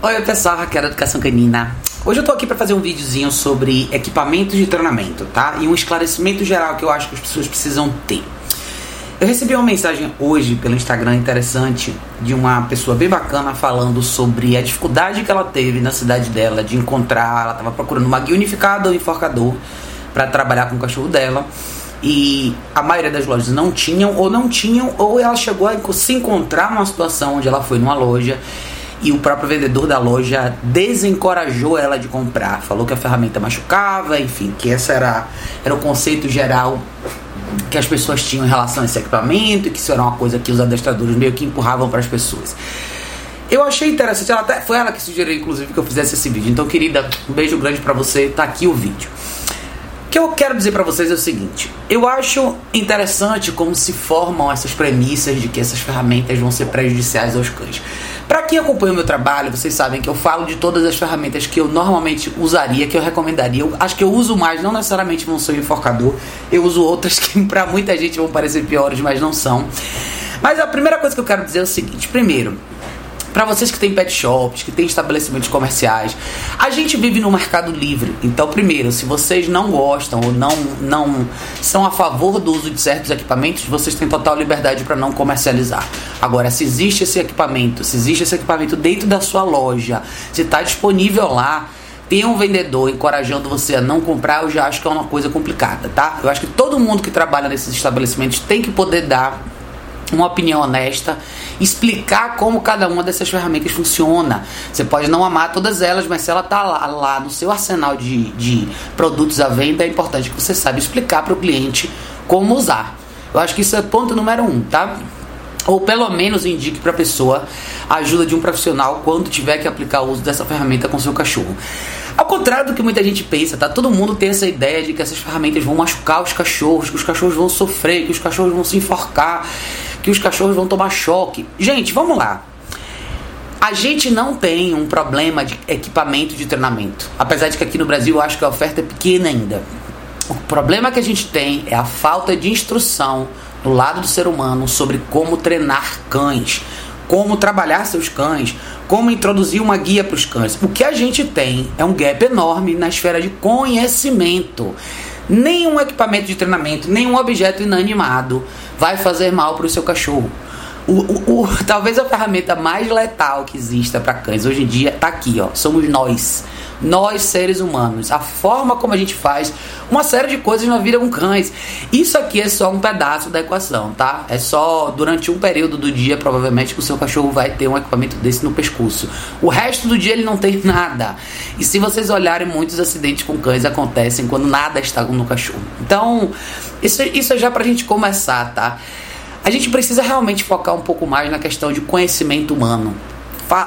Oi pessoal, Raquel da Educação Canina. Hoje eu tô aqui para fazer um videozinho sobre equipamentos de treinamento, tá? E um esclarecimento geral que eu acho que as pessoas precisam ter. Eu recebi uma mensagem hoje pelo Instagram interessante de uma pessoa bem bacana falando sobre a dificuldade que ela teve na cidade dela de encontrar, ela estava procurando uma guia unificada ou enforcador para trabalhar com o cachorro dela e a maioria das lojas não tinham ou não tinham ou ela chegou a se encontrar numa situação onde ela foi numa loja e o próprio vendedor da loja desencorajou ela de comprar, falou que a ferramenta machucava, enfim, que esse era, era o conceito geral que as pessoas tinham em relação a esse equipamento e que isso era uma coisa que os adestradores meio que empurravam para as pessoas. Eu achei interessante, ela até, foi ela que sugeriu inclusive que eu fizesse esse vídeo. Então, querida, um beijo grande para você, tá aqui o vídeo. O que eu quero dizer para vocês é o seguinte: eu acho interessante como se formam essas premissas de que essas ferramentas vão ser prejudiciais aos cães. Para quem acompanha o meu trabalho, vocês sabem que eu falo de todas as ferramentas que eu normalmente usaria, que eu recomendaria. Eu acho que eu uso mais, não necessariamente vão ser um enforcador. Eu uso outras que para muita gente vão parecer piores, mas não são. Mas a primeira coisa que eu quero dizer é o seguinte: primeiro, para vocês que têm pet shops, que têm estabelecimentos comerciais, a gente vive no mercado livre. Então, primeiro, se vocês não gostam ou não, não são a favor do uso de certos equipamentos, vocês têm total liberdade para não comercializar. Agora, se existe esse equipamento, se existe esse equipamento dentro da sua loja, se está disponível lá, tem um vendedor encorajando você a não comprar, eu já acho que é uma coisa complicada, tá? Eu acho que todo mundo que trabalha nesses estabelecimentos tem que poder dar uma opinião honesta, explicar como cada uma dessas ferramentas funciona. Você pode não amar todas elas, mas se ela está lá, lá no seu arsenal de, de produtos à venda, é importante que você saiba explicar para o cliente como usar. Eu acho que isso é ponto número um, tá? Ou pelo menos indique para a pessoa a ajuda de um profissional quando tiver que aplicar o uso dessa ferramenta com seu cachorro. Ao contrário do que muita gente pensa, tá? Todo mundo tem essa ideia de que essas ferramentas vão machucar os cachorros, que os cachorros vão sofrer, que os cachorros vão se enforcar que os cachorros vão tomar choque. Gente, vamos lá. A gente não tem um problema de equipamento de treinamento. Apesar de que aqui no Brasil eu acho que a oferta é pequena ainda. O problema que a gente tem é a falta de instrução do lado do ser humano sobre como treinar cães, como trabalhar seus cães, como introduzir uma guia para os cães. O que a gente tem é um gap enorme na esfera de conhecimento. Nenhum equipamento de treinamento, nenhum objeto inanimado vai fazer mal para o seu cachorro. O, o, o, talvez a ferramenta mais letal que exista para cães hoje em dia está aqui, ó. Somos nós. Nós, seres humanos. A forma como a gente faz uma série de coisas na vida com cães. Isso aqui é só um pedaço da equação, tá? É só durante um período do dia, provavelmente, que o seu cachorro vai ter um equipamento desse no pescoço. O resto do dia ele não tem nada. E se vocês olharem, muitos acidentes com cães acontecem quando nada está no cachorro. Então, isso, isso é já pra gente começar, tá? A gente precisa realmente focar um pouco mais na questão de conhecimento humano.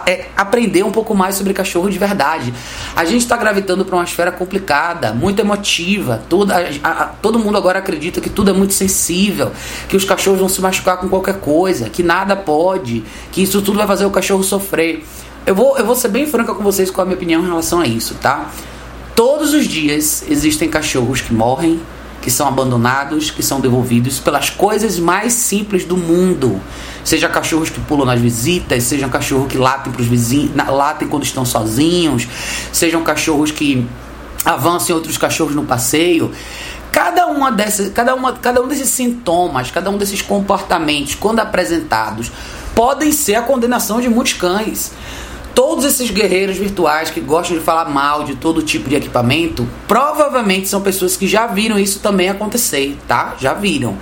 É, aprender um pouco mais sobre cachorro de verdade. A gente está gravitando para uma esfera complicada, muito emotiva. Toda, a, a, todo mundo agora acredita que tudo é muito sensível, que os cachorros vão se machucar com qualquer coisa, que nada pode, que isso tudo vai fazer o cachorro sofrer. Eu vou, eu vou ser bem franca com vocês com a minha opinião em relação a isso, tá? Todos os dias existem cachorros que morrem, que são abandonados, que são devolvidos pelas coisas mais simples do mundo. Seja cachorros que pulam nas visitas, sejam cachorros que latem para os vizinhos, latem quando estão sozinhos, sejam cachorros que avançam outros cachorros no passeio. Cada uma dessas, cada uma, cada um desses sintomas, cada um desses comportamentos, quando apresentados, podem ser a condenação de muitos cães. Todos esses guerreiros virtuais que gostam de falar mal de todo tipo de equipamento, provavelmente são pessoas que já viram isso também acontecer, tá? Já viram.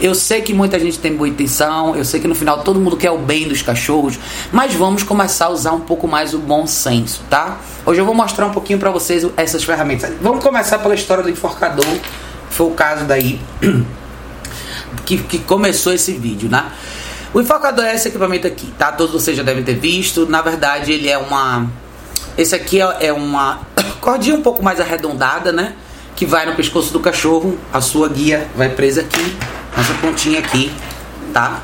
Eu sei que muita gente tem boa intenção, eu sei que no final todo mundo quer o bem dos cachorros, mas vamos começar a usar um pouco mais o bom senso, tá? Hoje eu vou mostrar um pouquinho para vocês essas ferramentas. Vamos começar pela história do enforcador, foi o caso daí que, que começou esse vídeo, né? O enfocador é esse equipamento aqui, tá? Todos vocês já devem ter visto. Na verdade, ele é uma. Esse aqui é, é uma cordinha um pouco mais arredondada, né? Que vai no pescoço do cachorro. A sua guia vai presa aqui, nessa pontinha aqui, tá?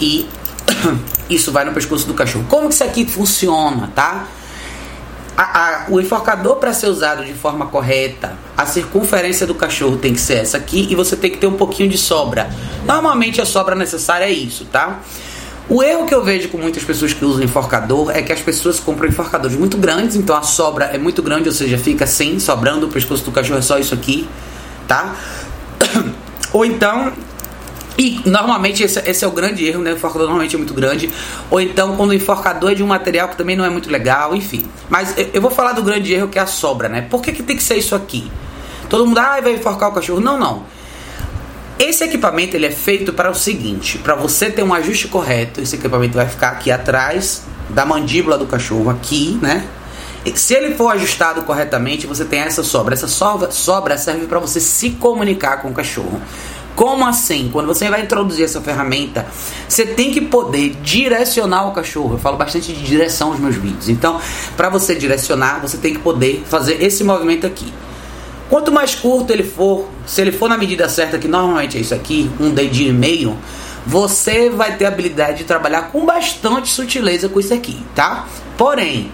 E isso vai no pescoço do cachorro. Como que isso aqui funciona, tá? A, a, o enforcador para ser usado de forma correta, a circunferência do cachorro tem que ser essa aqui e você tem que ter um pouquinho de sobra. Normalmente a sobra necessária é isso, tá? O erro que eu vejo com muitas pessoas que usam enforcador é que as pessoas compram enforcadores muito grandes, então a sobra é muito grande, ou seja, fica assim, sobrando, o pescoço do cachorro é só isso aqui, tá? Ou então e normalmente esse, esse, é o grande erro, né? O enforcador normalmente é muito grande. Ou então quando o enforcador é de um material que também não é muito legal, enfim. Mas eu, eu vou falar do grande erro que é a sobra, né? Por que, que tem que ser isso aqui? Todo mundo, ah, vai enforcar o cachorro. Não, não. Esse equipamento ele é feito para o seguinte: para você ter um ajuste correto, esse equipamento vai ficar aqui atrás da mandíbula do cachorro, aqui, né? E se ele for ajustado corretamente, você tem essa sobra. Essa sobra, sobra serve para você se comunicar com o cachorro. Como assim? Quando você vai introduzir essa ferramenta, você tem que poder direcionar o cachorro. Eu falo bastante de direção nos meus vídeos. Então, para você direcionar, você tem que poder fazer esse movimento aqui. Quanto mais curto ele for, se ele for na medida certa, que normalmente é isso aqui, um dedinho e meio, você vai ter a habilidade de trabalhar com bastante sutileza com isso aqui, tá? Porém,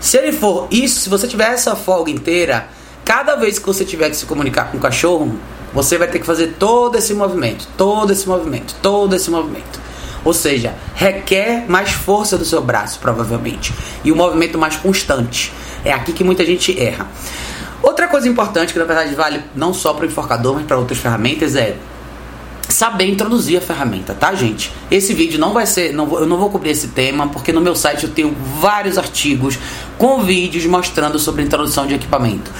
se ele for isso, se você tiver essa folga inteira, cada vez que você tiver que se comunicar com o cachorro, você vai ter que fazer todo esse movimento, todo esse movimento, todo esse movimento. Ou seja, requer mais força do seu braço, provavelmente, e um movimento mais constante. É aqui que muita gente erra. Outra coisa importante, que na verdade vale não só para o enforcador, mas para outras ferramentas, é saber introduzir a ferramenta, tá, gente? Esse vídeo não vai ser, não vou, eu não vou cobrir esse tema, porque no meu site eu tenho vários artigos com vídeos mostrando sobre introdução de equipamento.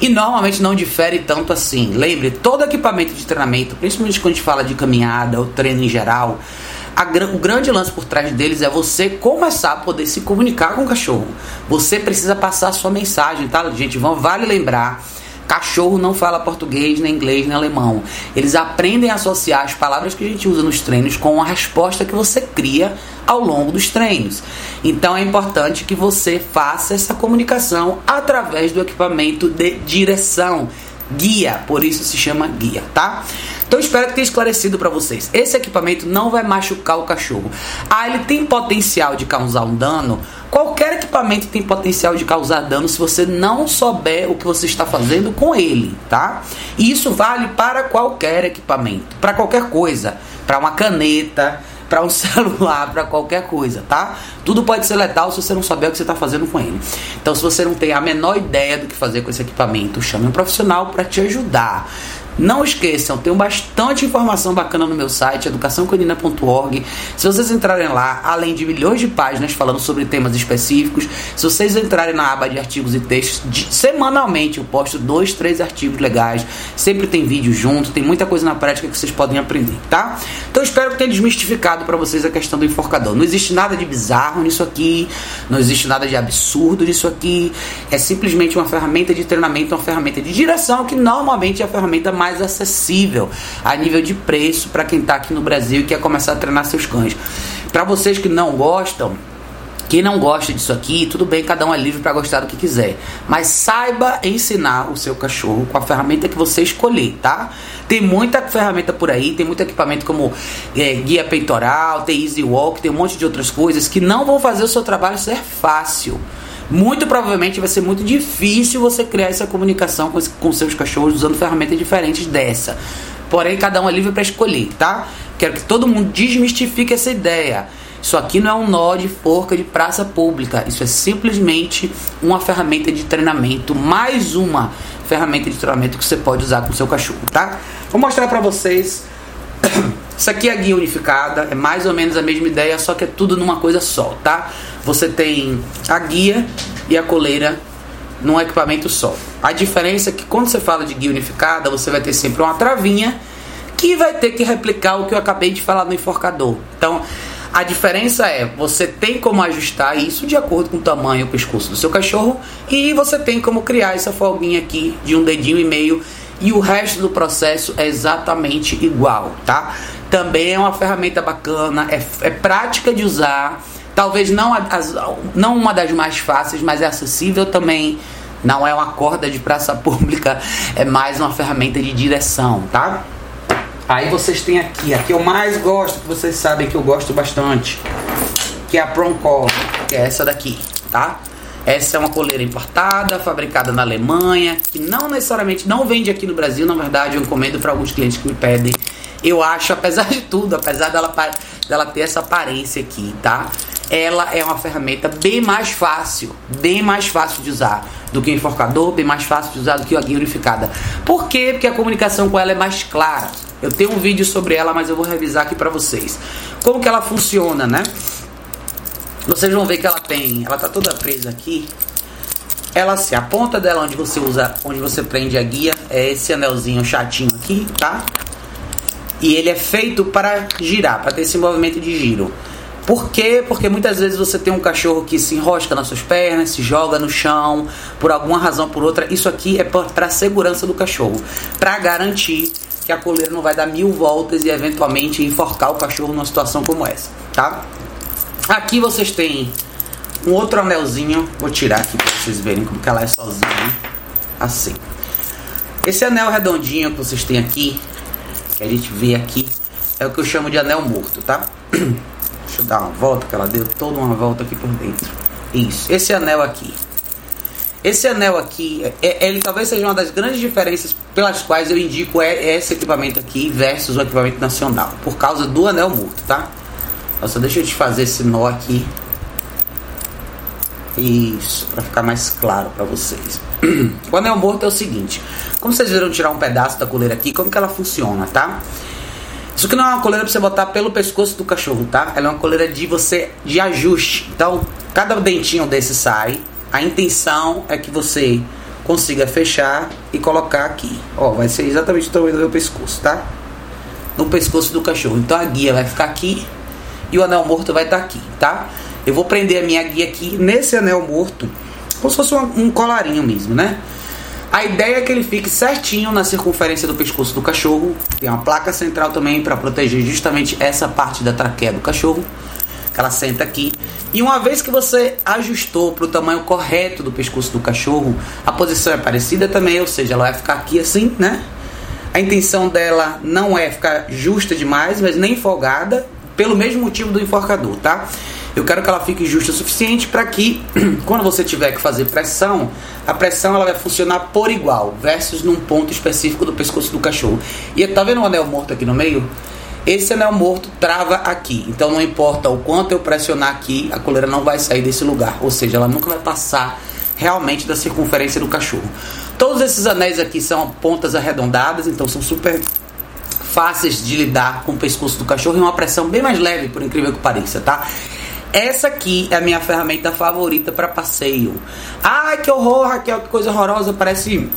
E normalmente não difere tanto assim. Lembre, todo equipamento de treinamento, principalmente quando a gente fala de caminhada ou treino em geral, a, o grande lance por trás deles é você começar a poder se comunicar com o cachorro. Você precisa passar a sua mensagem, tá, gente? Vale lembrar. Cachorro não fala português, nem inglês, nem alemão. Eles aprendem a associar as palavras que a gente usa nos treinos com a resposta que você cria ao longo dos treinos. Então é importante que você faça essa comunicação através do equipamento de direção, guia, por isso se chama guia, tá? Então espero que tenha esclarecido para vocês. Esse equipamento não vai machucar o cachorro. Ah, ele tem potencial de causar um dano? Qualquer equipamento tem potencial de causar dano se você não souber o que você está fazendo com ele, tá? E isso vale para qualquer equipamento, para qualquer coisa, para uma caneta, para um celular, para qualquer coisa, tá? Tudo pode ser letal se você não souber o que você está fazendo com ele. Então, se você não tem a menor ideia do que fazer com esse equipamento, chame um profissional para te ajudar. Não esqueçam, tenho bastante informação bacana no meu site, educaçãocanina.org. Se vocês entrarem lá, além de milhões de páginas falando sobre temas específicos, se vocês entrarem na aba de artigos e textos, de, semanalmente eu posto dois, três artigos legais. Sempre tem vídeo junto, tem muita coisa na prática que vocês podem aprender, tá? Então espero que tenha desmistificado para vocês a questão do enforcador. Não existe nada de bizarro nisso aqui, não existe nada de absurdo nisso aqui. É simplesmente uma ferramenta de treinamento, uma ferramenta de direção que normalmente é a ferramenta mais mais acessível a nível de preço para quem está aqui no Brasil e quer começar a treinar seus cães. Para vocês que não gostam, quem não gosta disso aqui, tudo bem, cada um é livre para gostar do que quiser. Mas saiba ensinar o seu cachorro com a ferramenta que você escolher, tá? Tem muita ferramenta por aí, tem muito equipamento como é, guia peitoral, tem Easy Walk, tem um monte de outras coisas que não vão fazer o seu trabalho ser fácil muito provavelmente vai ser muito difícil você criar essa comunicação com, com seus cachorros usando ferramentas diferentes dessa. Porém, cada um é livre para escolher, tá? Quero que todo mundo desmistifique essa ideia. Isso aqui não é um nó de forca de praça pública. Isso é simplesmente uma ferramenta de treinamento, mais uma ferramenta de treinamento que você pode usar com seu cachorro, tá? Vou mostrar para vocês. Isso aqui é a guia unificada, é mais ou menos a mesma ideia, só que é tudo numa coisa só, tá? Você tem a guia e a coleira num equipamento só. A diferença é que quando você fala de guia unificada, você vai ter sempre uma travinha que vai ter que replicar o que eu acabei de falar no enforcador. Então, a diferença é, você tem como ajustar isso de acordo com o tamanho e o pescoço do seu cachorro e você tem como criar essa folguinha aqui de um dedinho e meio e o resto do processo é exatamente igual, tá? Também é uma ferramenta bacana, é, é prática de usar, talvez não, as, não uma das mais fáceis, mas é acessível também. Não é uma corda de praça pública, é mais uma ferramenta de direção, tá? Aí vocês têm aqui, a que eu mais gosto, que vocês sabem que eu gosto bastante, que é a Proncol, que é essa daqui, tá? Essa é uma coleira importada, fabricada na Alemanha, que não necessariamente não vende aqui no Brasil, na verdade eu encomendo para alguns clientes que me pedem eu acho, apesar de tudo, apesar dela, dela ter essa aparência aqui, tá? Ela é uma ferramenta bem mais fácil, bem mais fácil de usar do que o enforcador, bem mais fácil de usar do que a guia unificada. Por quê? Porque a comunicação com ela é mais clara. Eu tenho um vídeo sobre ela, mas eu vou revisar aqui para vocês. Como que ela funciona, né? Vocês vão ver que ela tem, ela tá toda presa aqui. Ela assim, a ponta dela onde você usa, onde você prende a guia é esse anelzinho chatinho aqui, tá? E ele é feito para girar, para ter esse movimento de giro. Por quê? Porque muitas vezes você tem um cachorro que se enrosca nas suas pernas, se joga no chão, por alguma razão por outra. Isso aqui é para a segurança do cachorro, para garantir que a coleira não vai dar mil voltas e eventualmente enforcar o cachorro numa situação como essa, tá? Aqui vocês têm um outro anelzinho, vou tirar aqui para vocês verem como que ela é sozinha, assim. Esse anel redondinho que vocês têm aqui, que a gente vê aqui, é o que eu chamo de anel morto, tá? Deixa eu dar uma volta, que ela deu toda uma volta aqui por dentro. Isso, esse anel aqui. Esse anel aqui, é, ele talvez seja uma das grandes diferenças pelas quais eu indico é, esse equipamento aqui versus o equipamento nacional, por causa do anel morto, tá? Só deixa eu te fazer esse nó aqui. Isso, para ficar mais claro para vocês. O anel morto é o seguinte: como vocês viram tirar um pedaço da coleira aqui, como que ela funciona, tá? Isso aqui não é uma coleira para você botar pelo pescoço do cachorro, tá? Ela é uma coleira de você de ajuste. Então, cada dentinho desse sai. A intenção é que você consiga fechar e colocar aqui. Ó, vai ser exatamente o tamanho do meu pescoço, tá? No pescoço do cachorro. Então a guia vai ficar aqui e o anel morto vai estar tá aqui, tá? Eu vou prender a minha guia aqui nesse anel morto, como se fosse um, um colarinho mesmo, né? A ideia é que ele fique certinho na circunferência do pescoço do cachorro. Tem uma placa central também para proteger justamente essa parte da traqueia do cachorro. Que ela senta aqui. E uma vez que você ajustou para o tamanho correto do pescoço do cachorro, a posição é parecida também, ou seja, ela vai ficar aqui assim, né? A intenção dela não é ficar justa demais, mas nem folgada, pelo mesmo motivo do enforcador, tá? Eu quero que ela fique justa o suficiente para que, quando você tiver que fazer pressão, a pressão ela vai funcionar por igual, versus num ponto específico do pescoço do cachorro. E tá vendo o anel morto aqui no meio? Esse anel morto trava aqui. Então não importa o quanto eu pressionar aqui, a coleira não vai sair desse lugar. Ou seja, ela nunca vai passar realmente da circunferência do cachorro. Todos esses anéis aqui são pontas arredondadas, então são super fáceis de lidar com o pescoço do cachorro e uma pressão bem mais leve, por incrível que pareça, tá? Essa aqui é a minha ferramenta favorita para passeio. Ai, que horror, Raquel, que coisa horrorosa, parece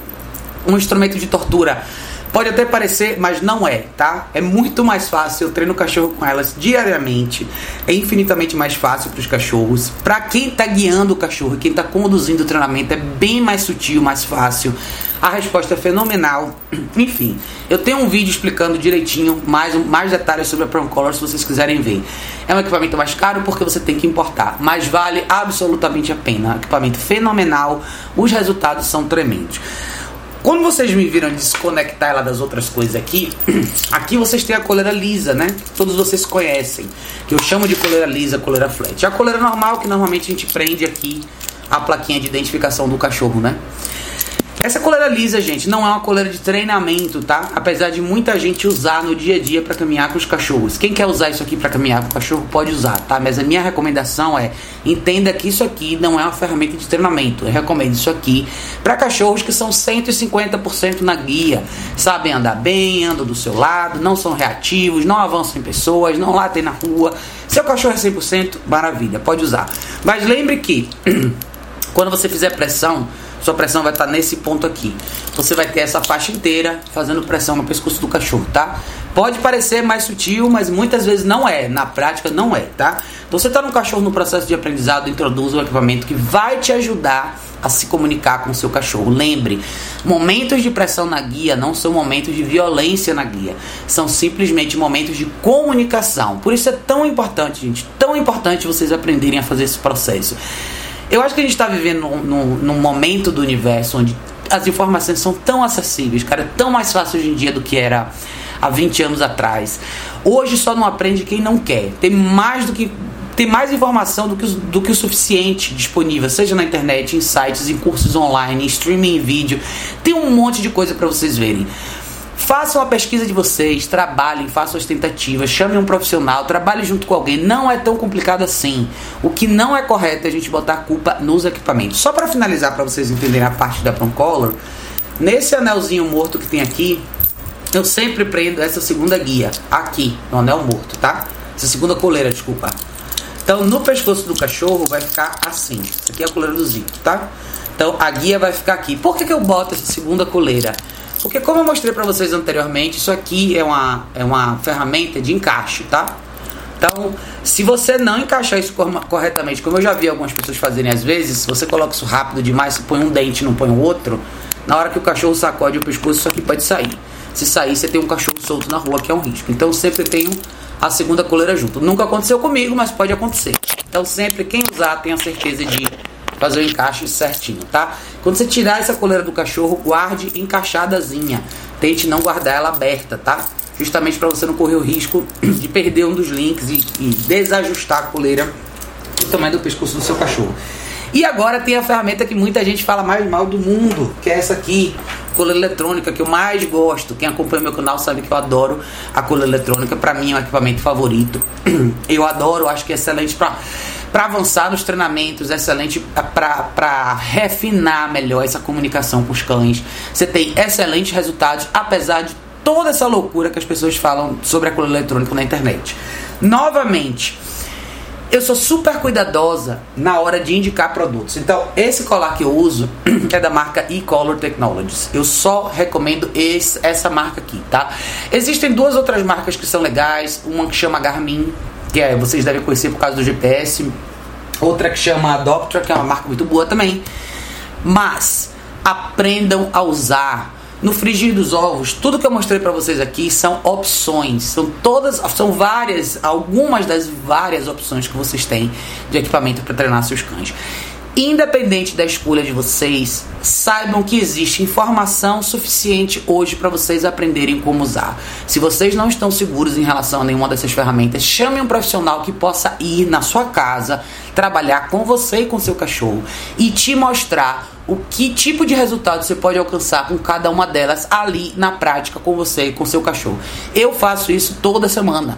um instrumento de tortura. Pode até parecer, mas não é, tá? É muito mais fácil. Eu treino o cachorro com elas diariamente. É infinitamente mais fácil para os cachorros. Para quem está guiando o cachorro, quem está conduzindo o treinamento, é bem mais sutil, mais fácil. A resposta é fenomenal. Enfim, eu tenho um vídeo explicando direitinho mais, mais detalhes sobre a Prom Color se vocês quiserem ver. É um equipamento mais caro porque você tem que importar, mas vale absolutamente a pena. É um equipamento fenomenal. Os resultados são tremendos. Quando vocês me viram desconectar ela das outras coisas aqui, aqui vocês têm a coleira lisa, né? Todos vocês conhecem. Que eu chamo de coleira lisa, coleira flat. A coleira normal que normalmente a gente prende aqui a plaquinha de identificação do cachorro, né? Essa coleira lisa, gente, não é uma coleira de treinamento, tá? Apesar de muita gente usar no dia a dia para caminhar com os cachorros. Quem quer usar isso aqui para caminhar com o cachorro pode usar, tá? Mas a minha recomendação é entenda que isso aqui não é uma ferramenta de treinamento. Eu recomendo isso aqui para cachorros que são 150% na guia, sabem andar bem, andam do seu lado, não são reativos, não avançam em pessoas, não latem na rua. Seu cachorro é 100%, maravilha, pode usar. Mas lembre que quando você fizer pressão, sua pressão vai estar nesse ponto aqui. Você vai ter essa faixa inteira fazendo pressão no pescoço do cachorro, tá? Pode parecer mais sutil, mas muitas vezes não é. Na prática, não é, tá? Então, você está no cachorro no processo de aprendizado, introduz um equipamento que vai te ajudar a se comunicar com o seu cachorro. Lembre, momentos de pressão na guia não são momentos de violência na guia, são simplesmente momentos de comunicação. Por isso é tão importante, gente, tão importante vocês aprenderem a fazer esse processo. Eu acho que a gente está vivendo num, num, num, momento do universo onde as informações são tão acessíveis, cara, é tão mais fácil hoje em dia do que era há 20 anos atrás. Hoje só não aprende quem não quer. Tem mais do que tem mais informação do que, do que o suficiente disponível, seja na internet, em sites, em cursos online, em streaming em vídeo. Tem um monte de coisa para vocês verem. Façam a pesquisa de vocês, trabalhem, façam as tentativas, chamem um profissional, trabalhem junto com alguém. Não é tão complicado assim. O que não é correto é a gente botar a culpa nos equipamentos. Só para finalizar, para vocês entenderem a parte da Procolor, nesse anelzinho morto que tem aqui, eu sempre prendo essa segunda guia aqui, no anel morto, tá? Essa segunda coleira, desculpa. Então, no pescoço do cachorro vai ficar assim. Isso aqui é a coleira do zíper, tá? Então, a guia vai ficar aqui. Por que, que eu boto essa segunda coleira? Porque como eu mostrei para vocês anteriormente, isso aqui é uma, é uma ferramenta de encaixe, tá? Então, se você não encaixar isso corretamente, como eu já vi algumas pessoas fazerem às vezes, se você coloca isso rápido demais, você põe um dente não põe o outro, na hora que o cachorro sacode o pescoço, isso aqui pode sair. Se sair, você tem um cachorro solto na rua, que é um risco. Então, sempre tenho a segunda coleira junto. Nunca aconteceu comigo, mas pode acontecer. Então, sempre quem usar, tenha certeza de fazer o encaixe certinho, tá? Quando você tirar essa coleira do cachorro, guarde encaixadazinha. Tente não guardar ela aberta, tá? Justamente para você não correr o risco de perder um dos links e, e desajustar a coleira do tamanho do pescoço do seu cachorro. E agora tem a ferramenta que muita gente fala mais mal do mundo, que é essa aqui, coleira eletrônica que eu mais gosto. Quem acompanha meu canal sabe que eu adoro a coleira eletrônica, para mim é um equipamento favorito. Eu adoro, acho que é excelente para para avançar nos treinamentos, excelente para refinar melhor essa comunicação com os cães. Você tem excelentes resultados, apesar de toda essa loucura que as pessoas falam sobre a coleira eletrônica na internet. Novamente, eu sou super cuidadosa na hora de indicar produtos. Então, esse colar que eu uso é da marca E-Color Technologies. Eu só recomendo esse, essa marca aqui, tá? Existem duas outras marcas que são legais. Uma que chama Garmin, que é, vocês devem conhecer por causa do GPS. Outra que chama Adoptra, que é uma marca muito boa também. Mas aprendam a usar. No frigir dos ovos, tudo que eu mostrei para vocês aqui são opções, são todas, são várias, algumas das várias opções que vocês têm de equipamento para treinar seus cães. Independente da escolha de vocês, saibam que existe informação suficiente hoje para vocês aprenderem como usar. Se vocês não estão seguros em relação a nenhuma dessas ferramentas, chame um profissional que possa ir na sua casa, trabalhar com você e com seu cachorro e te mostrar o que tipo de resultado você pode alcançar com cada uma delas ali na prática com você e com seu cachorro. Eu faço isso toda semana.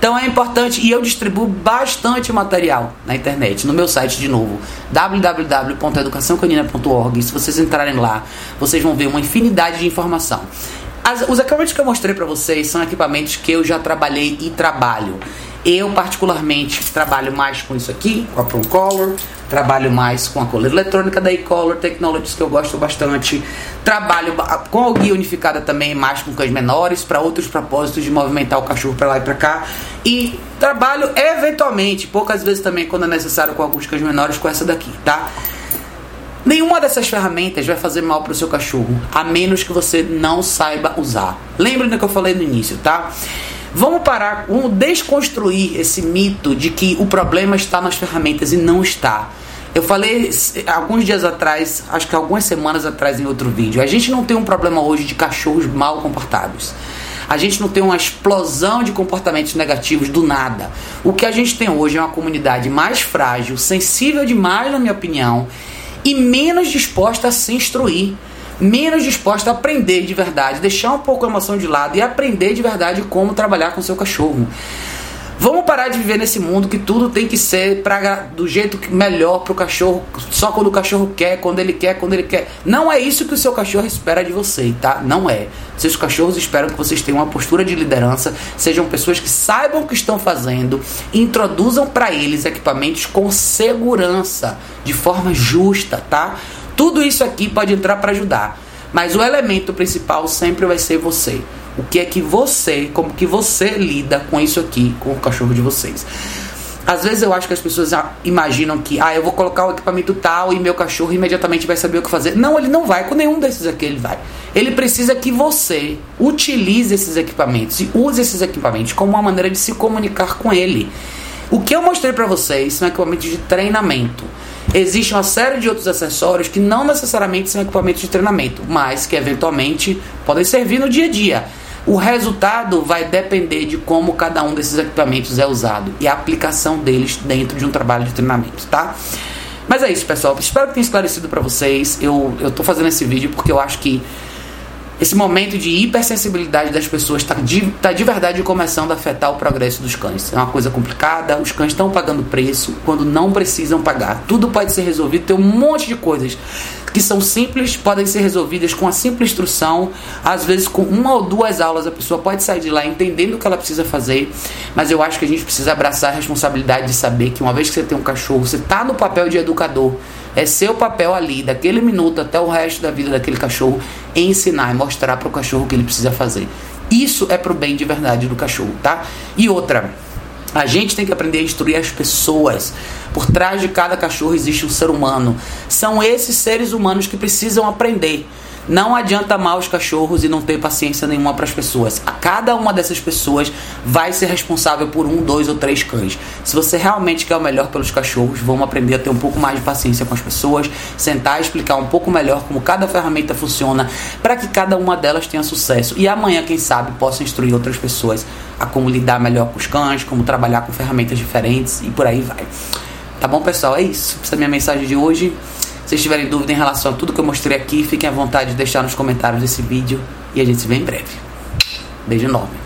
Então é importante e eu distribuo bastante material na internet, no meu site de novo, www.educaçãocanina.org. Se vocês entrarem lá, vocês vão ver uma infinidade de informação. As, os equipamentos que eu mostrei para vocês são equipamentos que eu já trabalhei e trabalho. Eu, particularmente, trabalho mais com isso aqui, com a Procolor, trabalho mais com a coleira eletrônica da E-Color Technologies, que eu gosto bastante. Trabalho com a guia unificada também, mais com cães menores, para outros propósitos de movimentar o cachorro para lá e para cá. E trabalho, eventualmente, poucas vezes também, quando é necessário, com alguns cães menores, com essa daqui, tá? Nenhuma dessas ferramentas vai fazer mal para o seu cachorro, a menos que você não saiba usar. Lembra do que eu falei no início, tá? Vamos parar, vamos desconstruir esse mito de que o problema está nas ferramentas e não está. Eu falei alguns dias atrás, acho que algumas semanas atrás em outro vídeo, a gente não tem um problema hoje de cachorros mal comportados. A gente não tem uma explosão de comportamentos negativos do nada. O que a gente tem hoje é uma comunidade mais frágil, sensível demais, na minha opinião, e menos disposta a se instruir menos disposta a aprender de verdade, deixar um pouco a emoção de lado e aprender de verdade como trabalhar com seu cachorro. Vamos parar de viver nesse mundo que tudo tem que ser pra, do jeito melhor para o cachorro, só quando o cachorro quer, quando ele quer, quando ele quer. Não é isso que o seu cachorro espera de você, tá? Não é. Seus cachorros esperam que vocês tenham uma postura de liderança, sejam pessoas que saibam o que estão fazendo, introduzam para eles equipamentos com segurança, de forma justa, tá? Tudo isso aqui pode entrar para ajudar, mas o elemento principal sempre vai ser você. O que é que você, como que você lida com isso aqui, com o cachorro de vocês. Às vezes eu acho que as pessoas imaginam que, ah, eu vou colocar o equipamento tal e meu cachorro imediatamente vai saber o que fazer. Não, ele não vai com nenhum desses aqui, ele vai. Ele precisa que você utilize esses equipamentos e use esses equipamentos como uma maneira de se comunicar com ele. O que eu mostrei para vocês são equipamentos de treinamento. Existe uma série de outros acessórios que não necessariamente são equipamentos de treinamento, mas que eventualmente podem servir no dia a dia. O resultado vai depender de como cada um desses equipamentos é usado e a aplicação deles dentro de um trabalho de treinamento, tá? Mas é isso, pessoal. Espero que tenha esclarecido para vocês. Eu, eu tô fazendo esse vídeo porque eu acho que esse momento de hipersensibilidade das pessoas está de, tá de verdade começando a afetar o progresso dos cães. É uma coisa complicada, os cães estão pagando preço quando não precisam pagar. Tudo pode ser resolvido, tem um monte de coisas que são simples, podem ser resolvidas com a simples instrução, às vezes com uma ou duas aulas a pessoa pode sair de lá entendendo o que ela precisa fazer, mas eu acho que a gente precisa abraçar a responsabilidade de saber que uma vez que você tem um cachorro, você está no papel de educador. É seu papel ali, daquele minuto até o resto da vida daquele cachorro, ensinar e mostrar para o cachorro o que ele precisa fazer. Isso é pro bem de verdade do cachorro, tá? E outra, a gente tem que aprender a instruir as pessoas. Por trás de cada cachorro existe um ser humano. São esses seres humanos que precisam aprender. Não adianta amar os cachorros e não ter paciência nenhuma para as pessoas. A cada uma dessas pessoas vai ser responsável por um, dois ou três cães. Se você realmente quer o melhor pelos cachorros, vamos aprender a ter um pouco mais de paciência com as pessoas, sentar e explicar um pouco melhor como cada ferramenta funciona, para que cada uma delas tenha sucesso. E amanhã, quem sabe, possa instruir outras pessoas a como lidar melhor com os cães, como trabalhar com ferramentas diferentes e por aí vai. Tá bom, pessoal? É isso. Essa é a minha mensagem de hoje. Se vocês tiverem dúvida em relação a tudo que eu mostrei aqui, fiquem à vontade de deixar nos comentários desse vídeo e a gente se vê em breve. Beijo enorme.